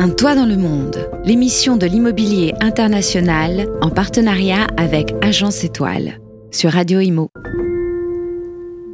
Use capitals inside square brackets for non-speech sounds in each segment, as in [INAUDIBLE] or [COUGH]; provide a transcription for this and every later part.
Un toit dans le monde, l'émission de l'immobilier international en partenariat avec Agence Étoile sur Radio Imo.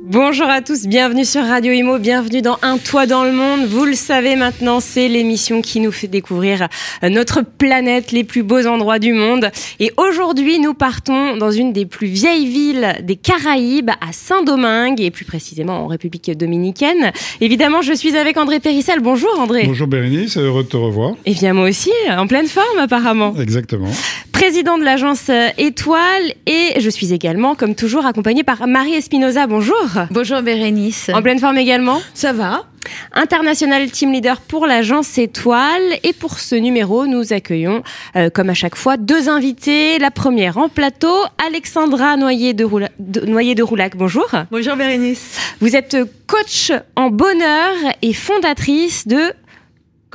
Bonjour à tous, bienvenue sur Radio Imo, bienvenue dans Un toit dans le monde. Vous le savez maintenant, c'est l'émission qui nous fait découvrir notre planète, les plus beaux endroits du monde. Et aujourd'hui, nous partons dans une des plus vieilles villes des Caraïbes, à Saint-Domingue, et plus précisément en République dominicaine. Évidemment, je suis avec André Périssel. Bonjour André. Bonjour Bérénice, heureux de te revoir. Et bien moi aussi, en pleine forme apparemment. Exactement. Président de l'agence Étoile, et je suis également, comme toujours, accompagnée par Marie Espinoza. Bonjour. Bonjour Bérénice. En pleine forme également Ça va International Team Leader pour l'agence Étoile. Et pour ce numéro, nous accueillons, euh, comme à chaque fois, deux invités. La première en plateau, Alexandra Noyer de, Roula- de- Noyer de Roulac. Bonjour. Bonjour Bérénice. Vous êtes coach en bonheur et fondatrice de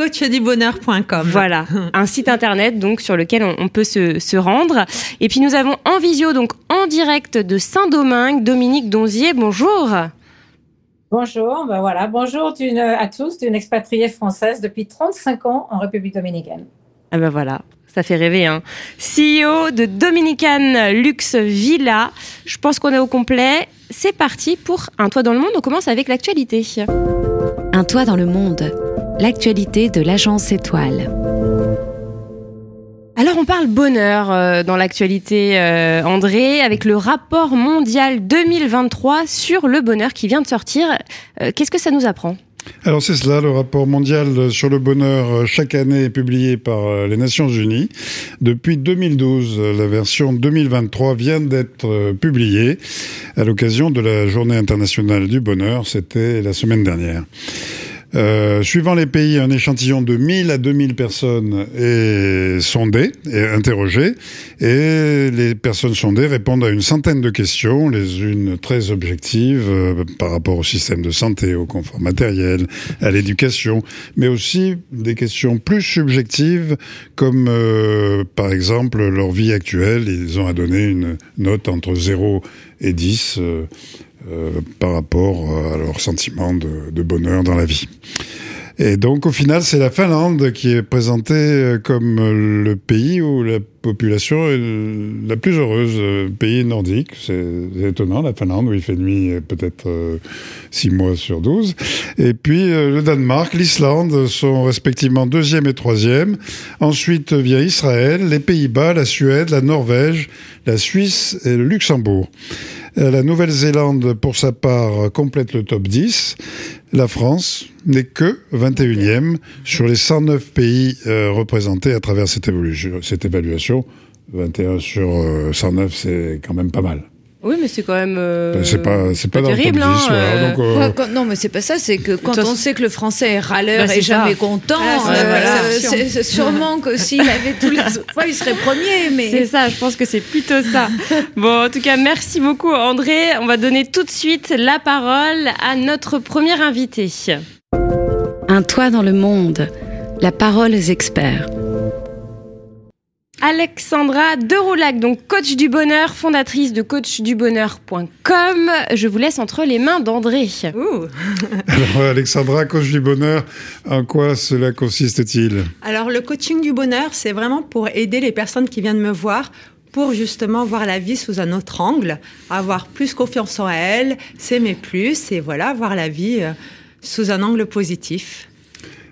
coachdubonheur.com. Voilà, un site internet donc sur lequel on, on peut se, se rendre. Et puis nous avons en visio donc en direct de Saint-Domingue Dominique Donzier. Bonjour. Bonjour, ben voilà, bonjour d'une- à tous d'une expatriée française depuis 35 ans en République dominicaine. Ah ben voilà, ça fait rêver. Hein. CEO de Dominican Luxe Villa. Je pense qu'on est au complet. C'est parti pour un toit dans le monde. On commence avec l'actualité. Un toit dans le monde, l'actualité de l'Agence Étoile. Alors on parle bonheur euh, dans l'actualité, euh, André, avec le rapport mondial 2023 sur le bonheur qui vient de sortir. Euh, Qu'est-ce que ça nous apprend? Alors c'est cela, le rapport mondial sur le bonheur chaque année est publié par les Nations Unies. Depuis 2012, euh, la version 2023 vient d'être publiée à l'occasion de la Journée internationale du bonheur, c'était la semaine dernière. Euh, suivant les pays, un échantillon de 1000 à 2000 personnes est sondé et interrogé, et les personnes sondées répondent à une centaine de questions, les unes très objectives euh, par rapport au système de santé, au confort matériel, à l'éducation, mais aussi des questions plus subjectives, comme euh, par exemple leur vie actuelle. Ils ont à donner une note entre 0 et 10. Euh, par rapport euh, à leur sentiment de, de bonheur dans la vie. Et donc au final, c'est la Finlande qui est présentée euh, comme euh, le pays où la population est la plus heureuse, euh, pays nordique. C'est étonnant, la Finlande, où il fait nuit peut-être euh, 6 mois sur 12. Et puis le Danemark, l'Islande sont respectivement deuxième et troisième. Ensuite vient Israël, les Pays-Bas, la Suède, la Norvège, la Suisse et le Luxembourg. La Nouvelle-Zélande, pour sa part, complète le top 10. La France n'est que 21e sur les 109 pays euh, représentés à travers cette, cette évaluation. 21 sur euh, 109, c'est quand même pas mal. Oui, mais c'est quand même. euh, Ben, c'est pas, c'est pas, dans terrible, le top 10. hein, voilà. euh. Donc, euh, Ouais, quand- Non, mais c'est pas ça, c'est que quand on c'est- sait que le français est râleur Bah, et c'est ça. jamais content, Ah, c'est euh, voilà, c'est c'est sûrement que [LAUGHS] s'il avait tous les autres fois, il serait premier, C'est mais. ça, je pense que c'est plutôt ça. Bon, en tout cas, merci beaucoup André. On va donner tout de suite la parole à notre premier invité. Un toit dans le monde, la parole aux experts. Alexandra Deroulac, donc coach du bonheur, fondatrice de coachdubonheur.com. Je vous laisse entre les mains d'André. Ouh. [LAUGHS] alors, Alexandra, coach du bonheur, en quoi cela consiste-t-il? Alors le coaching du bonheur, c'est vraiment pour aider les personnes qui viennent me voir pour justement voir la vie sous un autre angle, avoir plus confiance en elles, s'aimer plus et voilà, voir la vie euh, sous un angle positif.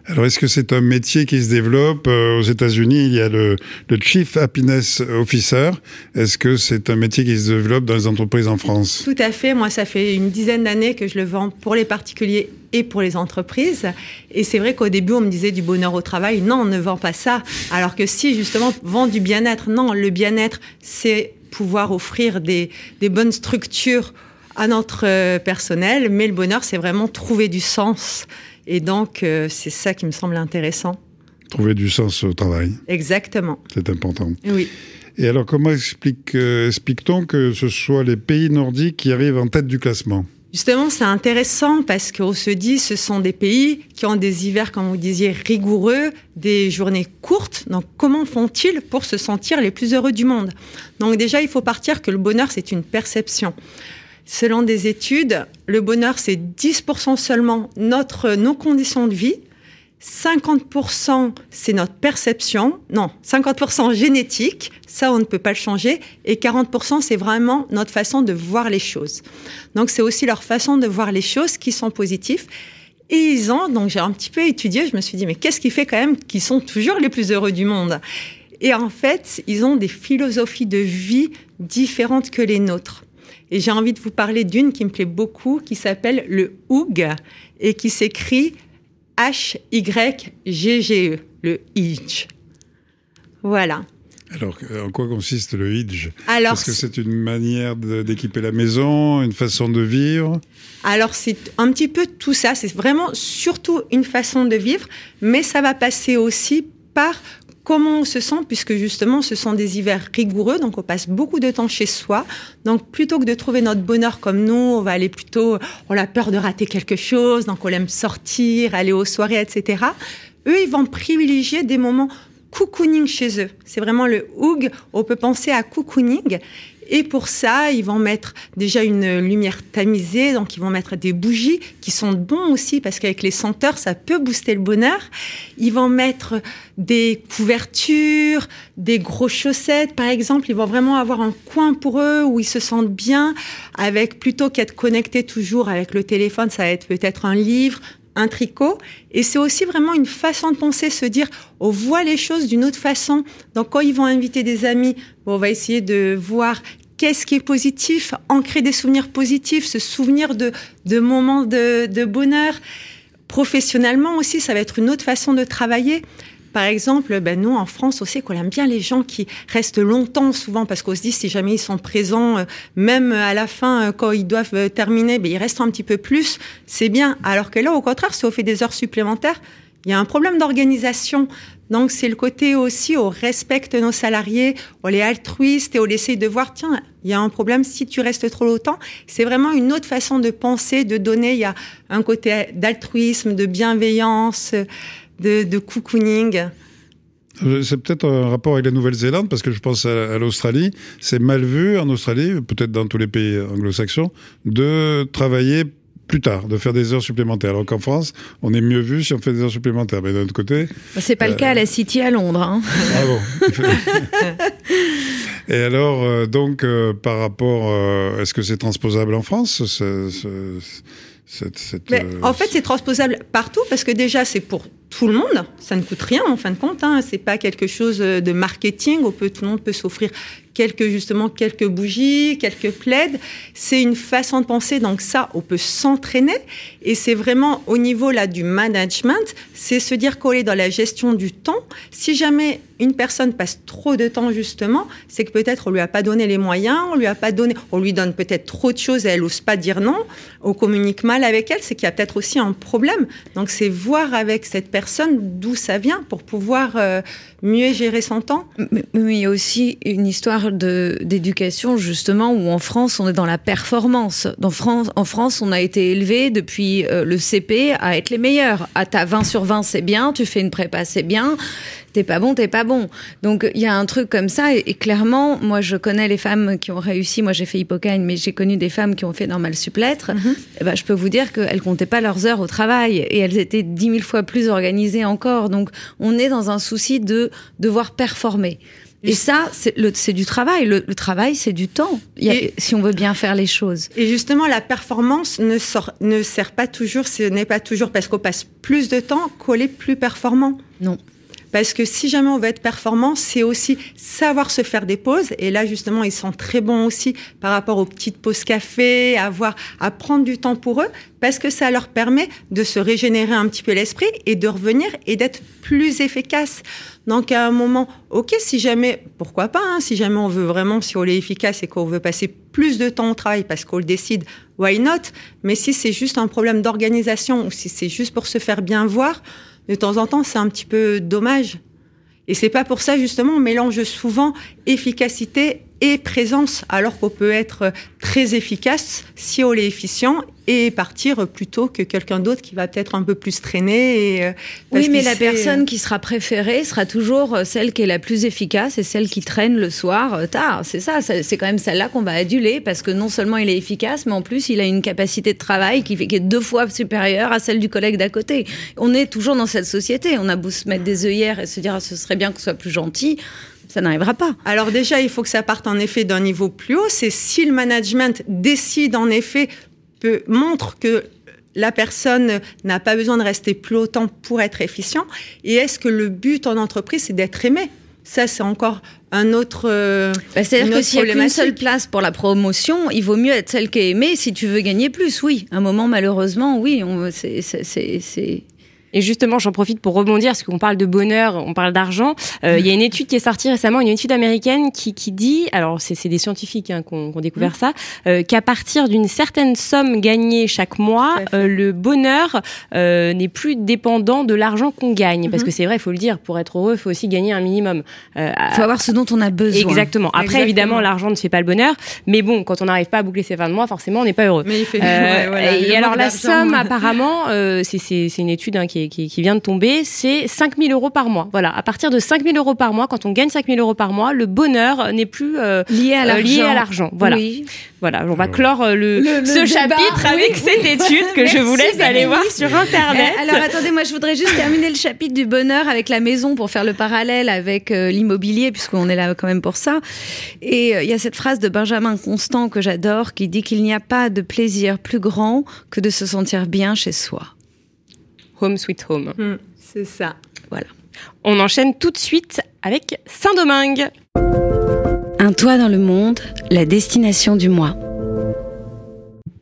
Alors, est-ce que c'est un métier qui se développe? Euh, Aux États-Unis, il y a le, Chief Happiness Officer. Est-ce que c'est un métier qui se développe dans les entreprises en France? Tout à fait, moi ça fait une dizaine d'années que je le vends pour les particuliers et pour les entreprises. Et c'est vrai qu'au début, on me disait du bonheur au travail. Non, on ne vend pas ça. Alors que si, justement, vend du bien-être. Non, le bien-être, c'est pouvoir offrir des bonnes structures à notre euh, personnel. Mais le bonheur, c'est vraiment trouver du sens. Et donc, euh, c'est ça qui me semble intéressant. Trouver du sens au travail, Exactement. c'est important. Oui. Et alors, comment explique, euh, explique-t-on que ce soit les pays nordiques qui arrivent en tête du classement? Justement, c'est intéressant parce qu'on se dit ce sont des pays qui ont des hivers, comme vous disiez, rigoureux, des journées courtes. Donc, comment font-ils pour se sentir les plus heureux du monde? Donc, déjà, il faut partir que le bonheur, c'est une perception. Selon des études, le bonheur, c'est 10% seulement notre, nos conditions de vie 50% c'est notre perception, non, 50% génétique, ça on ne peut pas le changer, et 40% c'est vraiment notre façon de voir les choses. Donc c'est aussi leur façon de voir les choses qui sont positives. Et ils ont, donc j'ai un petit peu étudié, je me suis dit, mais qu'est-ce qui fait quand même qu'ils sont toujours les plus heureux du monde? Et en fait, ils ont des philosophies de vie différentes que les nôtres. Et j'ai envie de vous parler d'une qui me plaît beaucoup, qui s'appelle le Houg, et qui s'écrit H-Y-G-G-E, le Hidge. Voilà. Alors, en quoi consiste le Hidge Est-ce que c'est une manière d'équiper la maison, une façon de vivre? Alors, c'est un petit peu tout ça. C'est vraiment surtout une façon de vivre, mais ça va passer aussi par comment on se sent, puisque justement, ce sont des hivers rigoureux, donc on passe beaucoup de temps chez soi. Donc, plutôt que de trouver notre bonheur comme nous, on va aller plutôt, on a peur de rater quelque chose, donc on aime sortir, aller aux soirées, etc. Eux, ils vont privilégier des moments cocooning chez eux. C'est vraiment le hoog. On peut penser à cocooning. Et pour ça, ils vont mettre déjà une lumière tamisée, donc ils vont mettre des bougies qui sont bons aussi parce qu'avec les senteurs, ça peut booster le bonheur. Ils vont mettre des couvertures, des grosses chaussettes, par exemple. Ils vont vraiment avoir un coin pour eux où ils se sentent bien, avec plutôt qu'être connectés toujours avec le téléphone, ça va être peut-être un livre, un tricot. Et c'est aussi vraiment une façon de penser, se dire, on voit les choses d'une autre façon. Donc quand ils vont inviter des amis, on va essayer de voir qu'est-ce qui est positif, ancrer des souvenirs positifs, se souvenir de, de moments de, de bonheur. Professionnellement aussi, ça va être une autre façon de travailler. Par exemple, ben nous, en France, on sait qu'on aime bien les gens qui restent longtemps, souvent, parce qu'on se dit, si jamais ils sont présents, euh, même à la fin, euh, quand ils doivent euh, terminer, ben, ils restent un petit peu plus, c'est bien. Alors que là, au contraire, si on fait des heures supplémentaires, il y a un problème d'organisation. Donc, c'est le côté aussi, on respecte nos salariés, on est altruiste et on essaye de voir, tiens, il y a un problème si tu restes trop longtemps. C'est vraiment une autre façon de penser, de donner. Il y a un côté d'altruisme, de bienveillance, de, de cocooning. Euh, c'est peut-être un rapport avec la Nouvelle-Zélande, parce que je pense à, l'Australie. C'est mal vu en Australie, peut-être dans tous les pays anglo-saxons, de travailler plus tard, de faire des heures supplémentaires. Alors qu'en France, on est mieux vu si on fait des heures supplémentaires. Mais d'un autre côté. Bah, c'est pas le cas à la City à Londres. Hein. [LAUGHS] Ah bon. [LAUGHS] Et alors, euh, donc, euh, par rapport, est-ce que c'est transposable en France Mais En fait, c'est transposable partout parce que déjà, c'est pour tout le monde. Ça ne coûte rien en fin de compte. Hein. C'est pas quelque chose de marketing. Peut, tout le monde peut s'offrir quelques justement quelques bougies, quelques plaids. C'est une façon de penser. Donc ça, on peut s'entraîner. Et c'est vraiment au niveau là du management, c'est se dire qu'on est dans la gestion du temps. Si jamais une personne passe trop de temps justement, c'est que peut-être on lui a pas donné les moyens, on lui a pas donné, on lui donne peut-être trop de choses et elle n'ose pas dire non. On communique mal avec elle, c'est qu'il y a peut-être aussi un problème. Donc c'est voir avec cette personne d'où ça vient pour pouvoir euh, mieux gérer son temps. Mais, il y a aussi une histoire d'éducation justement où en France on est dans la performance. France, en France, on a été élevé depuis euh, le CP à être les meilleurs. À ta 20 sur 20, c'est bien. Tu fais une prépa, c'est bien t'es pas bon, t'es pas bon. Donc il y a un truc comme ça et, clairement, moi je connais les femmes qui ont réussi. Moi j'ai fait Hippocagne, mais j'ai connu des femmes qui ont fait normal suplettre. Mhm. et eh ben, je peux vous dire qu'elles comptaient pas leurs heures au travail et elles étaient dix mille fois plus organisées encore. Donc on est dans un souci de devoir performer. Et ça, c'est du travail. Le, travail, c'est du temps, si on veut bien faire les choses. Et justement, la performance ne, sort, ne sert pas toujours, ce n'est pas toujours parce qu'on passe plus de temps qu'on est plus performant. Non. Parce que si jamais on veut être performant, c'est aussi savoir se faire des pauses. Et là, justement, ils sont très bons aussi par rapport aux petites pauses café, avoir, à prendre du temps pour eux, parce que ça leur permet de se régénérer un petit peu l'esprit et de revenir et d'être plus efficace. Donc, à un moment, ok, si jamais, pourquoi pas, hein, si jamais on veut vraiment, si on est efficace et qu'on veut passer plus de temps au travail parce qu'on le décide, why not? Mais si c'est juste un problème d'organisation ou si c'est juste pour se faire bien voir, de temps en temps, c'est un petit peu dommage. Et c'est pas pour ça, justement, on mélange souvent efficacité et présence, alors qu'on peut être très efficace si on est efficient et partir plutôt que quelqu'un d'autre qui va peut-être un peu plus traîner. Et, euh, oui, mais la sait- personne qui sera préférée sera toujours euh, celle qui est la plus efficace et celle qui traîne le soir euh, tard. C'est ça, c'est quand même celle-là qu'on va aduler parce que non seulement il est efficace, mais en plus il a une capacité de travail qui, est deux fois supérieure à celle du collègue d'à côté. On est toujours dans cette société. On a beau se mettre des œillères et se dire ah, ce serait bien qu'on soit plus gentil, ça n'arrivera pas. Alors déjà, il faut que ça parte en effet d'un niveau plus haut. C'est si le management décide en effet, peut, montre que la personne n'a pas besoin de rester plus longtemps pour être efficient. Et est-ce que le but en entreprise, c'est d'être aimé? Ça, c'est encore un autre... euh, Bah, C'est-à-dire que s'il n'y a qu'une seule place pour la promotion, il vaut mieux être celle qui est aimée si tu veux gagner plus. Oui, à un moment malheureusement, oui, c'est- Et justement, j'en profite pour rebondir, parce qu'on parle de bonheur, on parle d'argent. Euh, Il y a une étude qui est sortie récemment, une étude américaine qui, qui dit, alors c'est c'est des scientifiques hein, qui ont, ont découvert ça, euh, qu'à partir d'une certaine somme gagnée chaque mois, euh, le bonheur euh, n'est plus dépendant de l'argent qu'on gagne. Parce que c'est vrai, il faut le dire, pour être heureux, il faut aussi gagner un minimum. Euh, Il faut avoir ce dont on a besoin. Exactement. Après, Exactement. évidemment, l'argent ne fait pas le bonheur. Mais bon, quand on n'arrive pas à boucler ses fins de mois, forcément, on n'est pas heureux. Mais il fait... Euh, [LAUGHS] ouais, voilà, et alors la somme [LAUGHS] apparemment, euh, c'est- c'est c'est une étude hein, qui, qui, qui vient de tomber, c'est 5000 euros par mois. Voilà, à partir de 5000 euros par mois, quand on gagne 5000 euros par mois, le bonheur n'est plus euh, Lié à euh, l'argent. à l'argent. Voilà, Oui. voilà. On va Ouais. clore euh, le, Le- le ce débat, chapitre oui, avec oui. cette étude que je vous laisse aller voir sur internet. Eh, alors attendez, moi je voudrais juste terminer le chapitre du bonheur avec la maison pour faire le parallèle avec euh, l'immobilier puisqu'on est là quand même pour ça. Et euh, il y a cette phrase de Benjamin Constant que j'adore qui dit qu'il n'y a pas de plaisir plus grand que de se sentir bien chez soi. Home sweet home. Hmm, c'est ça. On enchaîne tout de suite avec Saint-Domingue. Un toit dans le monde, la destination du mois.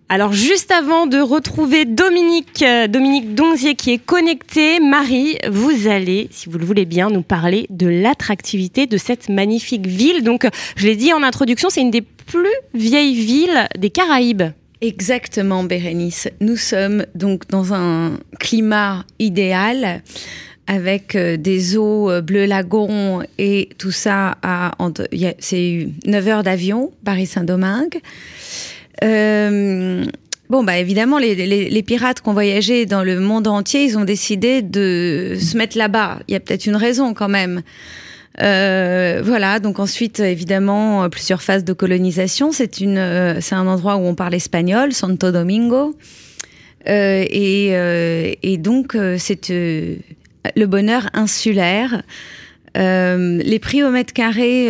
Alors juste avant de retrouver Dominique, euh, Dominique Donzier qui est connecté, Marie, vous allez, si vous le voulez bien, nous parler de l'attractivité de cette magnifique ville. Donc, je l'ai dit en introduction, c'est une des plus vieilles villes des Caraïbes. Exactement, Bérénice. Nous sommes donc dans un climat idéal avec euh, des eaux euh, bleu lagon et tout ça à c'est 9 heures d'avion Paris-Saint-Domingue. Euh, bon bah évidemment les, les pirates qui ont voyagé dans le monde entier, ils ont décidé de se mettre là-bas. Il y a peut-être une raison quand même. Euh, voilà, donc ensuite, évidemment, plusieurs phases de colonisation. Euh, c'est un endroit où on parle espagnol, Santo Domingo. Euh, et, euh, et donc, c'est le bonheur insulaire. Les prix au mètre carré,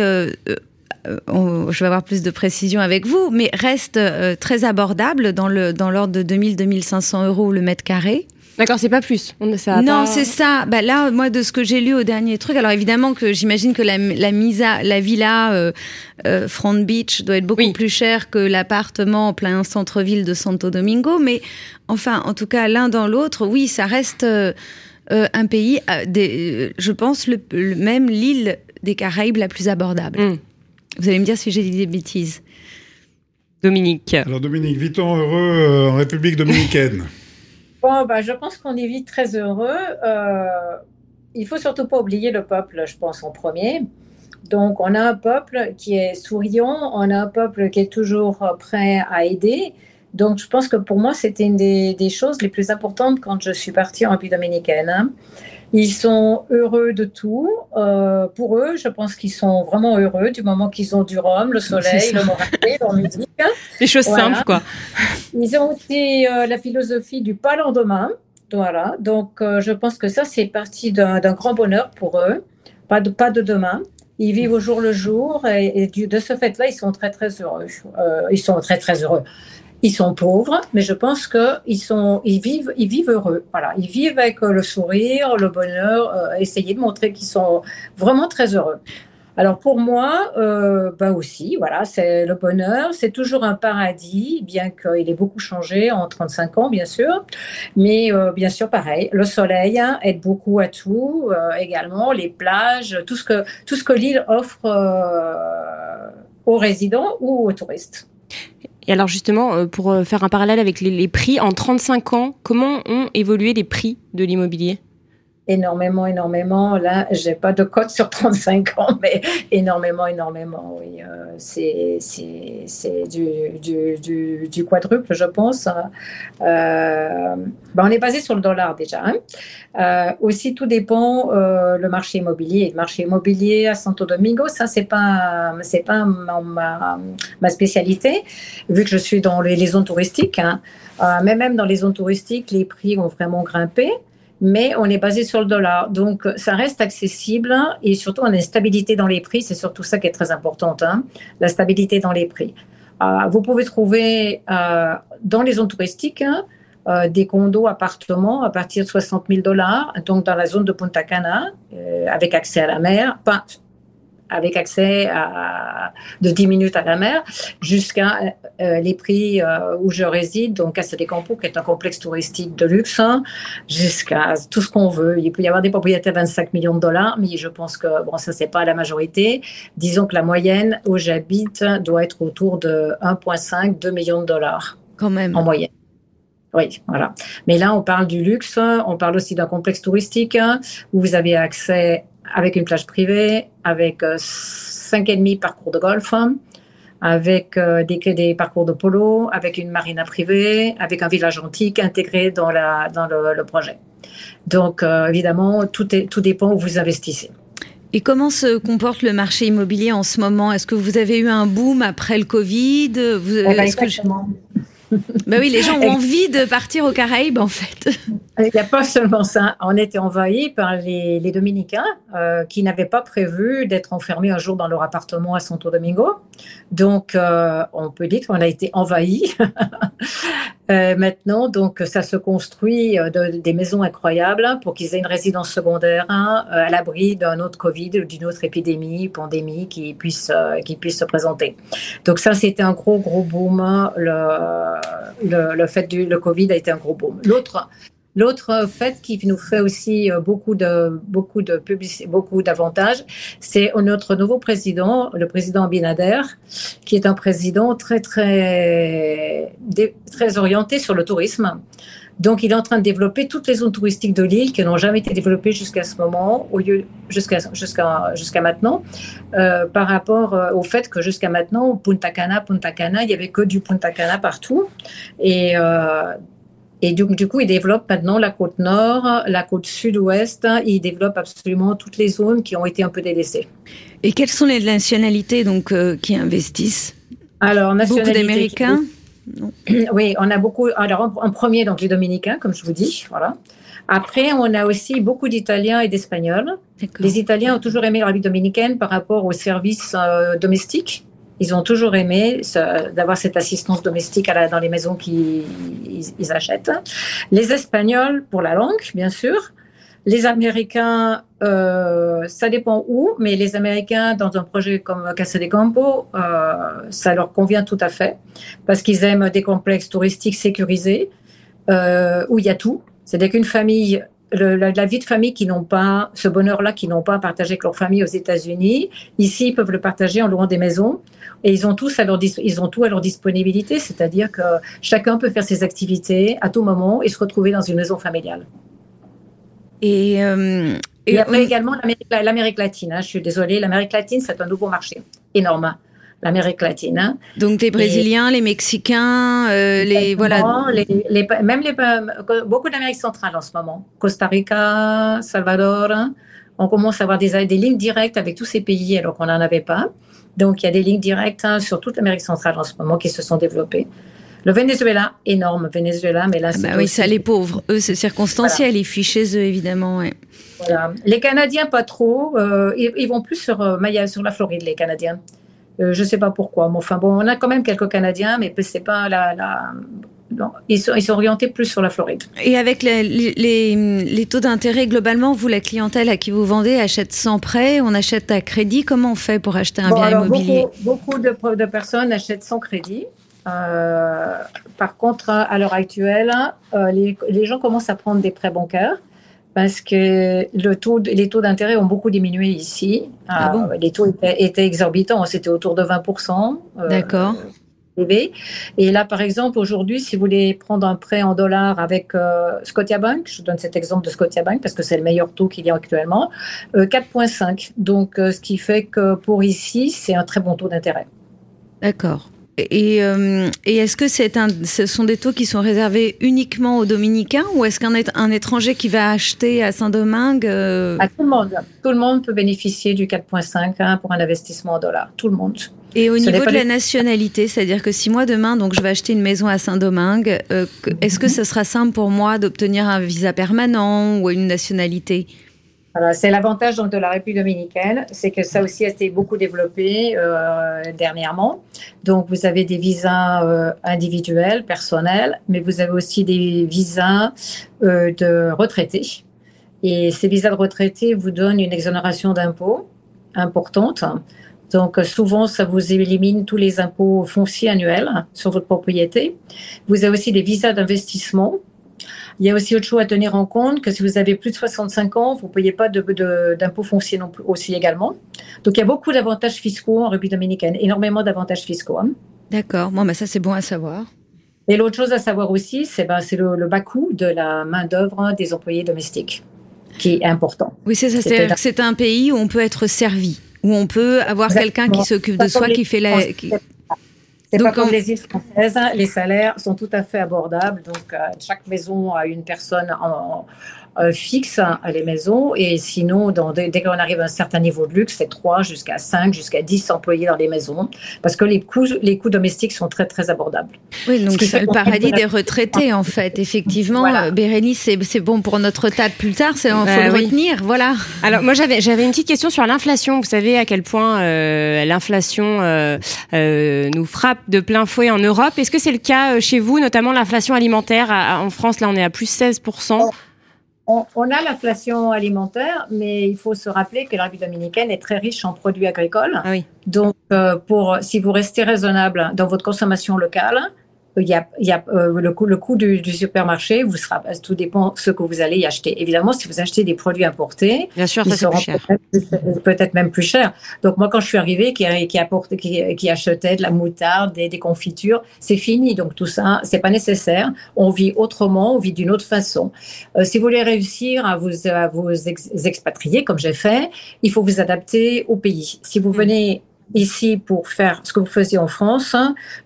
je vais avoir plus de précision avec vous, mais restent très abordables dans le dans l'ordre de 2000-2500 euros le mètre carré. D'accord, c'est pas plus. On, ça Non, pas- c'est ça. Bah là, moi, de ce que j'ai lu au dernier truc, alors évidemment que j'imagine que la, la misa, la villa euh, euh, Front Beach doit être beaucoup Oui. plus chère que l'appartement en plein centre-ville de Santo Domingo, mais enfin, en tout cas, l'un dans l'autre, oui, ça reste euh, un pays, euh, des, euh, je pense, le, le- même l'île des Caraïbes la plus abordable. Hum. Vous allez me dire si j'ai dit des bêtises. Dominique. Alors Dominique, vit-on heureux euh, en République dominicaine [LAUGHS] Bon, bah, je pense qu'on y vit très heureux. Euh, il faut surtout pas oublier le peuple, je pense, en premier. Donc, on a un peuple qui est souriant, on a un peuple qui est toujours prêt à aider. Donc, je pense que pour moi, c'était une des, des choses les plus importantes quand je suis partie en République dominicaine. hein. Ils sont heureux de tout. Euh, pour eux, je pense qu'ils sont vraiment heureux du moment qu'ils ont du rhum, le soleil, le moralité, leur [LAUGHS] musique. Des choses Voilà. simples, quoi. Ils ont aussi euh, la philosophie du pas lendemain. Voilà. Donc, euh, je pense que ça, c'est parti d'un grand bonheur pour eux. Pas de, pas de demain. Ils vivent au jour le jour et, et du- de ce fait-là, ils sont très, très heureux. Ils sont très, très heureux. Ils sont pauvres, mais je pense qu'ils sont, ils vivent, ils vivent heureux. Voilà. Ils vivent avec euh, le sourire, le bonheur, euh, essayer de montrer qu'ils sont vraiment très heureux. Alors pour moi, euh, bah aussi, voilà, c'est le bonheur, c'est toujours un paradis, bien qu'il ait beaucoup changé en 35 ans, bien sûr. Mais euh, bien sûr, pareil, le soleil hein, aide beaucoup à tout, euh, également les plages, tout ce que tout ce que l'île offre euh, aux résidents ou aux touristes. Et alors justement, euh, pour euh, faire un parallèle avec les, les prix, en 35 ans, comment ont évolué les prix de l'immobilier? Énormément, énormément. Là, j'ai pas de code sur 35 ans, mais énormément, énormément. Oui, euh, c'est du, du, du, du, quadruple, je pense. Euh, ben on est basé sur le dollar déjà. Hein. Euh, aussi, tout dépend euh, le marché immobilier. Le marché immobilier à Santo Domingo, ça c'est pas c'est pas ma, ma, spécialité, vu que je suis dans les, zones touristiques. Hein. Euh, mais même dans les zones touristiques, les prix ont vraiment grimpé mais on est basé sur le dollar. Donc, ça reste accessible et surtout, on a une stabilité dans les prix. C'est surtout ça qui est très importante, hein, la stabilité dans les prix. Euh, vous pouvez trouver euh, dans les zones touristiques hein, euh, des condos, appartements à partir de 60 000 dollars, donc dans la zone de Punta Cana, avec accès à la mer, avec accès à, de 10 minutes à la mer, jusqu'à euh, euh, les prix euh, où je réside, donc Casa de Campo, qui est un complexe touristique de luxe, hein, jusqu'à tout ce qu'on veut. Il peut y avoir des propriétés à 25 millions de dollars, mais je pense que bon, ça, c'est pas la majorité. Disons que la moyenne où j'habite doit être autour de 1,5, 2 millions de dollars. Quand même. En moyenne. Oui, voilà. Mais là, on parle du luxe, on parle aussi d'un complexe touristique où vous avez accès avec une plage privée, avec euh, cinq et demi parcours de golf, avec euh, des, des parcours de polo, avec une marina privée, avec un village antique intégré dans, la, dans le, projet. Donc, euh, évidemment, tout, est, tout dépend où vous investissez. Et comment se comporte le marché immobilier en ce moment? Est-ce que vous avez eu un boom après le Covid? Vous, eh ben, exactement. Bah oui, les gens ont envie de partir aux Caraïbes, en fait. Il n'y a pas seulement ça. On était envahis par les, Dominicains euh, qui n'avaient pas prévu d'être enfermés un jour dans leur appartement à Santo Domingo. Donc, euh, on peut dire qu'on a été envahis. [LAUGHS] Euh, maintenant, donc, ça se construit des maisons incroyables pour qu'ils aient une résidence secondaire hein, à l'abri d'un autre Covid ou d'une autre épidémie, pandémie qui puisse, qui puisse se présenter. Donc, ça, c'était un gros, gros boom. Le, le, le fait du le Covid a été un gros boom. L'autre, L'autre fait qui nous fait aussi euh, beaucoup de beaucoup de publicité, beaucoup d'avantages, c'est notre nouveau président, le président Abinader, qui est un président très très très orienté sur le tourisme. Donc, il est en train de développer toutes les zones touristiques de l'île qui n'ont jamais été développées jusqu'à ce moment, au lieu jusqu'à jusqu'à jusqu'à maintenant, euh, par rapport euh, au fait que jusqu'à maintenant, Punta Cana, Punta Cana, il y avait que du Punta Cana partout, et et du, du, coup, il développe maintenant la côte nord, la côte sud-ouest. Il développe absolument toutes les zones qui ont été un peu délaissées. Et quelles sont les nationalités donc euh, qui investissent? Alors, beaucoup d'Américains? Oui, on a beaucoup. Alors, en, premier, donc les Dominicains, comme je vous dis, voilà. Après, on a aussi beaucoup d'Italiens et d'Espagnols. Les Italiens ont toujours aimé la vie dominicaine par rapport aux services euh, domestiques. Ils ont toujours aimé d'avoir cette assistance domestique dans les maisons qu'ils ils, achètent. Les Espagnols pour la langue, bien sûr. Les Américains, euh, ça dépend où, mais les Américains, dans un projet comme Casa de Campo, euh, ça leur convient tout à fait, parce qu'ils aiment des complexes touristiques sécurisés, euh, où il y a tout. C'est-à-dire qu'une famille la, vie de famille qui n'ont pas ce bonheur-là, qui n'ont pas partagé avec leur famille aux États-Unis, ici ils peuvent le partager en louant des maisons et ils ont tous à leur ils ont tout à leur disponibilité, c'est-à-dire que chacun peut faire ses activités à tout moment et se retrouver dans une maison familiale. Et, euh, et, après également l'Amérique latine. Hein, je suis désolée, l'Amérique latine c'est un nouveau marché énorme l'Amérique latine. Hein. Donc des Brésiliens, les Mexicains, euh, les voilà. Les, même les, beaucoup d'Amérique centrale en ce moment. Costa Rica, Salvador. Hein. On commence à avoir des, des lignes directes avec tous ces pays alors qu'on n'en avait pas. Donc il y a des lignes directes hein, sur toute l'Amérique centrale en ce moment qui se sont développées. Le Venezuela, énorme Venezuela, mais là ah bah oui, ça les pauvres. Eux, c'est circonstanciel. Ils fuient chez eux, évidemment. Voilà. Les Canadiens, pas trop. Euh, ils, vont plus sur, euh, sur la Floride, les Canadiens. Euh, je ne sais pas pourquoi. Mais enfin, bon, on a quand même quelques Canadiens, mais c'est pas la. la... ils, sont, ils, sont, orientés plus sur la Floride. Et avec les, les, les taux d'intérêt, globalement, vous, la clientèle à qui vous vendez, achète sans prêt, on achète à crédit. Comment on fait pour acheter un bien immobilier? Beaucoup, de, de, personnes achètent sans crédit. Euh, par contre, à l'heure actuelle, euh, les, les, gens commencent à prendre des prêts bancaires parce que le taux, les taux d'intérêt ont beaucoup diminué ici. Ah bon? les taux étaient, exorbitants, c'était autour de 20%. Euh, D'accord. Et là, par exemple, aujourd'hui, si vous voulez prendre un prêt en dollars avec euh, Scotiabank, je vous donne cet exemple de Scotiabank parce que c'est le meilleur taux qu'il y a actuellement, 4,5. Donc, ce qui fait que pour ici, c'est un très bon taux d'intérêt. D'accord. Et, euh, et est-ce que c'est un, ce sont des taux qui sont réservés uniquement aux Dominicains ou est-ce qu'un un étranger qui va acheter à Saint-Domingue euh, À tout le monde. Tout le monde peut bénéficier du 4,5 hein, pour un investissement en dollars. Tout le monde. Et au niveau de la nationalité, c'est-à-dire que si moi demain, donc je vais acheter une maison à Saint-Domingue, euh, est-ce que ce sera simple pour moi d'obtenir un visa permanent ou une nationalité? C'est l'avantage donc de la République dominicaine, c'est que ça aussi a été beaucoup développé euh, dernièrement. Donc vous avez des visas euh, individuels, personnels, mais vous avez aussi des visas euh, de retraités. Et ces visas de retraités vous donnent une exonération d'impôts importante. Donc souvent, ça vous élimine tous les impôts fonciers annuels sur votre propriété. Vous avez aussi des visas d'investissement il y a aussi autre chose à tenir en compte, que si vous avez plus de 65 ans, vous ne payez pas d'impôts fonciers non plus aussi également. Donc il y a beaucoup d'avantages fiscaux en République dominicaine, énormément d'avantages fiscaux. Hein. D'accord, bon, bah, ça c'est bon à savoir. Et l'autre chose à savoir aussi, c'est ben, le, le bas coût de la main-d'œuvre des employés domestiques, qui est important. Oui, c'est ça, c'est un pays où on peut être servi, où on peut avoir quelqu'un qui s'occupe de soi, qui fait la. C'est pas comme les îles françaises. Hein. Les salaires sont tout à fait abordables. Donc, euh, chaque maison a une personne en, euh, fixe hein, les maisons. Et sinon, dans, dès, qu'on arrive à un certain niveau de luxe, c'est 3 jusqu'à 5, jusqu'à 10 employés dans les maisons. Parce que les coûts, les coûts domestiques sont très, très abordables. Oui, donc c'est le paradis des retraités, en fait. Effectivement, voilà. Bérénice, c'est bon pour notre tas plus tard. Il faut le retenir. Voilà. Alors, moi, j'avais une petite question sur l'inflation. Vous savez à quel point euh, l'inflation euh, euh, nous frappe de plein fouet en Europe. Est-ce que c'est le cas chez vous, notamment l'inflation alimentaire? En France, là, on est à plus 16% on, a l'inflation alimentaire, mais il faut se rappeler que la République dominicaine est très riche en produits agricoles. Ah Donc, euh, pour, si vous restez raisonnable dans votre consommation locale, il y a, il y a euh, le coût, le coût du, supermarché, vous sera, tout dépend de ce que vous allez y acheter. Évidemment, si vous achetez des produits importés, Bien sûr, ils seront peut-être même plus chers. Donc moi, quand je suis arrivée, qui, qui, apporte, qui, qui achetait de la moutarde, des, des confitures, c'est fini. Donc tout ça, c'est pas nécessaire. On vit autrement, on vit d'une autre façon. Euh, si vous voulez réussir à vous, à vous expatrier, comme j'ai fait, il faut vous adapter au pays. Si vous mm. venez ici pour faire ce que vous faisiez en France,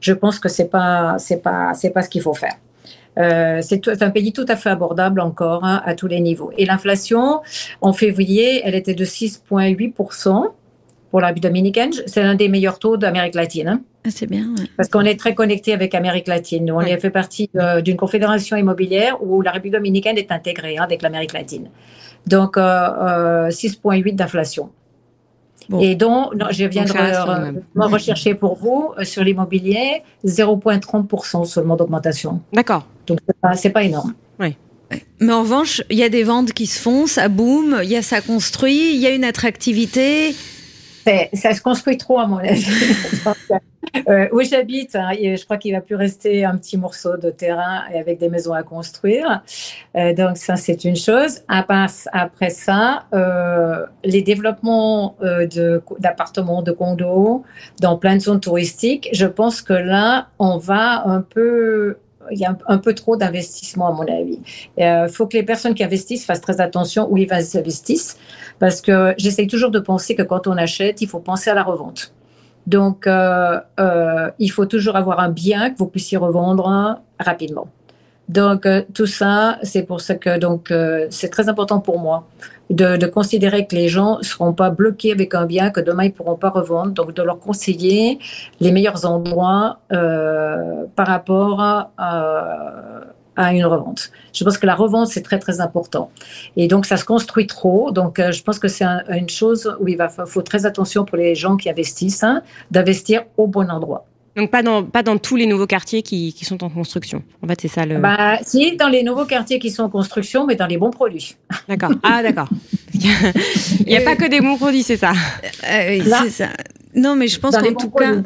je pense que c'est pas c'est pas c'est pas ce qu'il faut faire. Euh, c'est un pays tout à fait abordable encore hein, à tous les niveaux. Et l'inflation, en février, elle était de 6,8% pour la dominicaine. C'est l'un des meilleurs taux d'Amérique latine. Hein. Ah, c'est bien. Parce qu'on est très connecté avec Amérique latine. Nous, on fait partie d'une confédération immobilière où la République dominicaine est intégrée hein, avec l'Amérique latine. Donc, euh, 6,8 euh, Et donc, je viens de rechercher pour vous euh, sur l'immobilier 0,30% seulement d'augmentation. D'accord. Donc, c'est pas, pas énorme. Oui. Mais en revanche, il y a des ventes qui se font, ça boum, il y a ça construit, il y a une attractivité. Ça se construit trop à mon avis. [LAUGHS] Euh, où j'habite, hein, je crois qu'il va plus rester un petit morceau de terrain et avec des maisons à construire. Euh, donc ça, c'est une chose. Après ça, euh, les développements d'appartements, de, de condos dans plein de zones touristiques, je pense que là, on va un peu il y a un, peu trop d'investissement à mon avis. Il faut que les personnes qui investissent fassent très attention où ils investissent parce que j'essaye toujours de penser que quand on achète, il faut penser à la revente. Donc, euh, euh, il faut toujours avoir un bien que vous puissiez revendre rapidement. Donc, euh, tout ça, c'est pour ça que donc c'est très important pour moi de, de, considérer que les gens ne seront pas bloqués avec un bien que demain ils pourront pas revendre. Donc, de leur conseiller les meilleurs endroits par rapport à à une revente. Je pense que la revente, c'est très, très important. Et donc, ça se construit trop. Donc, euh, je pense que c'est une chose où il va, faut très attention pour les gens qui investissent, hein, d'investir au bon endroit. Donc, pas dans, pas dans tous les nouveaux quartiers qui, qui sont en construction. En fait, c'est ça le. Bah, si, dans les nouveaux quartiers qui sont en construction, mais dans les bons produits. [LAUGHS] D'accord. Ah, d'accord. [LAUGHS] Il n'y a pas que des bons produits, c'est ça. Euh, c'est ça. Non, mais je pense qu'en tout cas,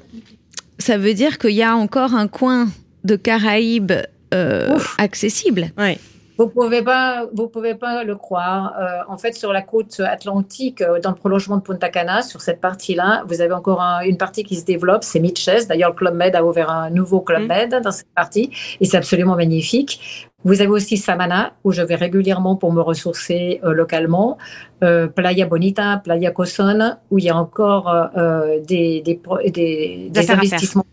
ça veut dire qu'il y a encore un coin de Caraïbes euh, accessible. Ouais. Vous pouvez pas, vous pouvez pas le croire. Euh, en fait, sur la côte atlantique, euh, dans le prolongement de Punta Cana, sur cette partie-là, vous avez encore une partie qui se développe, c'est Mitches. D'ailleurs, le Club Med a ouvert un nouveau Club mm. Med dans cette partie, et c'est absolument magnifique. Vous avez aussi Samana, où je vais régulièrement pour me ressourcer euh, localement. Euh, Playa Bonita, Playa Coson, où il y a encore euh, des, des, des, des investissements.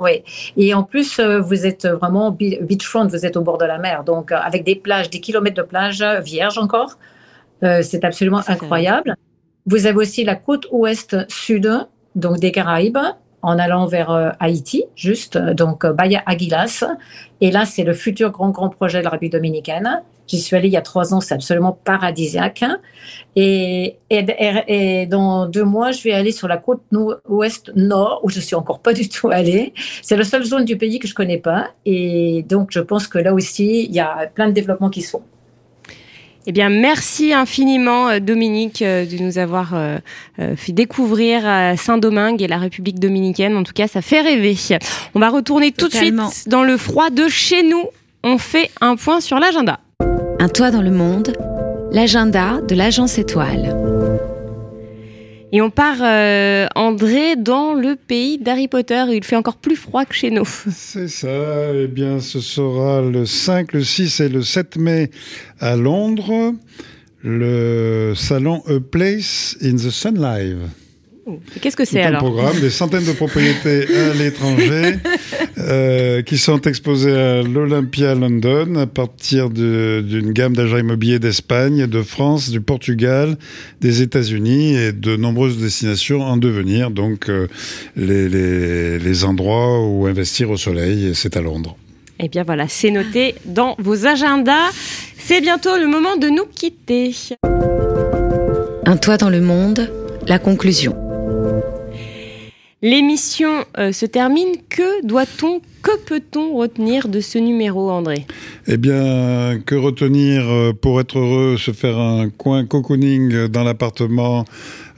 Oui. Et en plus, vous êtes vraiment beachfront, vous êtes au bord de la mer, donc avec des plages, des kilomètres de plages vierges encore. c'est absolument incroyable. Vous avez aussi la côte ouest-sud, donc des Caraïbes, en allant vers euh, Haïti, juste, donc euh, Bahia Aguilas. Et là, c'est le futur grand, grand projet de la République dominicaine. J'y suis allée il y a trois ans, c'est absolument paradisiaque. Et, et, dans deux mois, je vais aller sur la côte ouest nord, où je suis encore pas du tout allée. C'est la seule zone du pays que je connais pas. Et donc, je pense que là aussi, il y a plein de développements qui se font. Eh bien, merci infiniment, euh, Dominique, euh, de nous avoir euh, fait découvrir Saint-Domingue et la République dominicaine. En tout cas, ça fait rêver. On va retourner tout de suite dans le froid de chez nous. On fait un point sur l'agenda. Un toit dans le monde, l'agenda de l'agence étoile. Et on part, euh, André, dans le pays d'Harry Potter. Il fait encore plus froid que chez nous. [LAUGHS] C'est ça. Eh bien, ce sera le 5, le 6 et le 7 mai à Londres, le salon A Place in the Sun Live. Qu'est-ce que c'est alors un programme, des centaines de propriétés à l'étranger [LAUGHS] euh, qui sont exposées à l'Olympia London à partir d'une gamme d'agents immobiliers d'Espagne, de France, du Portugal, des États-Unis et de nombreuses destinations en devenir. Donc euh, les, les, les endroits où investir au soleil, c'est à Londres. Eh bien voilà, c'est noté dans vos agendas. C'est bientôt le moment de nous quitter. Un toit dans le monde, la conclusion. L'émission euh, se termine. Que doit-on, que peut-on retenir de ce numéro, André? Eh bien, que retenir euh, pour être heureux, se faire un coin cocooning dans l'appartement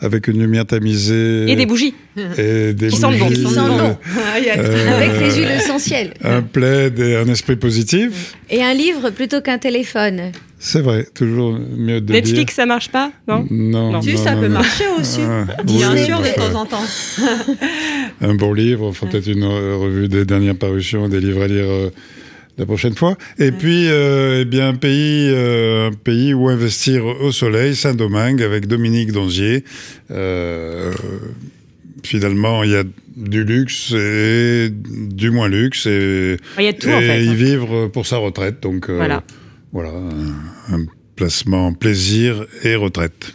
avec une lumière tamisée. Et des bougies. Et des qui bougies. Qui sentent bon. Euh, avec les huiles essentielles. Un plaid et un esprit positif. Et un livre plutôt qu'un téléphone. C'est vrai, toujours mieux de Netflix, ça marche pas, non Non. non si, ça peut marcher aussi. Ah, Bien sûr, de temps en temps. un bon livre, faut peut-être une revue des dernières parutions, des livres à lire euh, la prochaine fois. Et puis, euh, eh bien, un pays, euh, un pays où investir au soleil, Saint-Domingue, avec Dominique Donzier. finalement, il y a du luxe et du moins luxe et, il y a tout, en fait, y vivre pour sa retraite. Donc, voilà. Voilà, un, placement plaisir et retraite.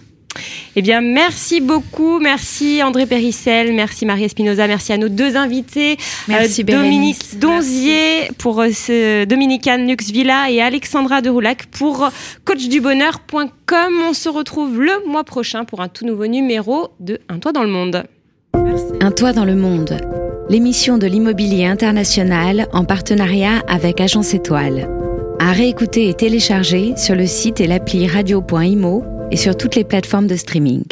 Eh bien, merci beaucoup. Merci André Périssel, merci Marie Espinoza, merci à nos deux invités. Merci euh, Dominique Donzier pour euh, ce Dominican Lux Villa et Alexandra de Roulac pour coachdubonheur.com. On se retrouve le mois prochain pour un tout nouveau numéro de Un toit dans le monde. Un toit dans le monde. L'émission de l'immobilier international en partenariat avec Agence Étoile à réécouter et télécharger sur le site et l'appli radio.imo et sur toutes les plateformes de streaming.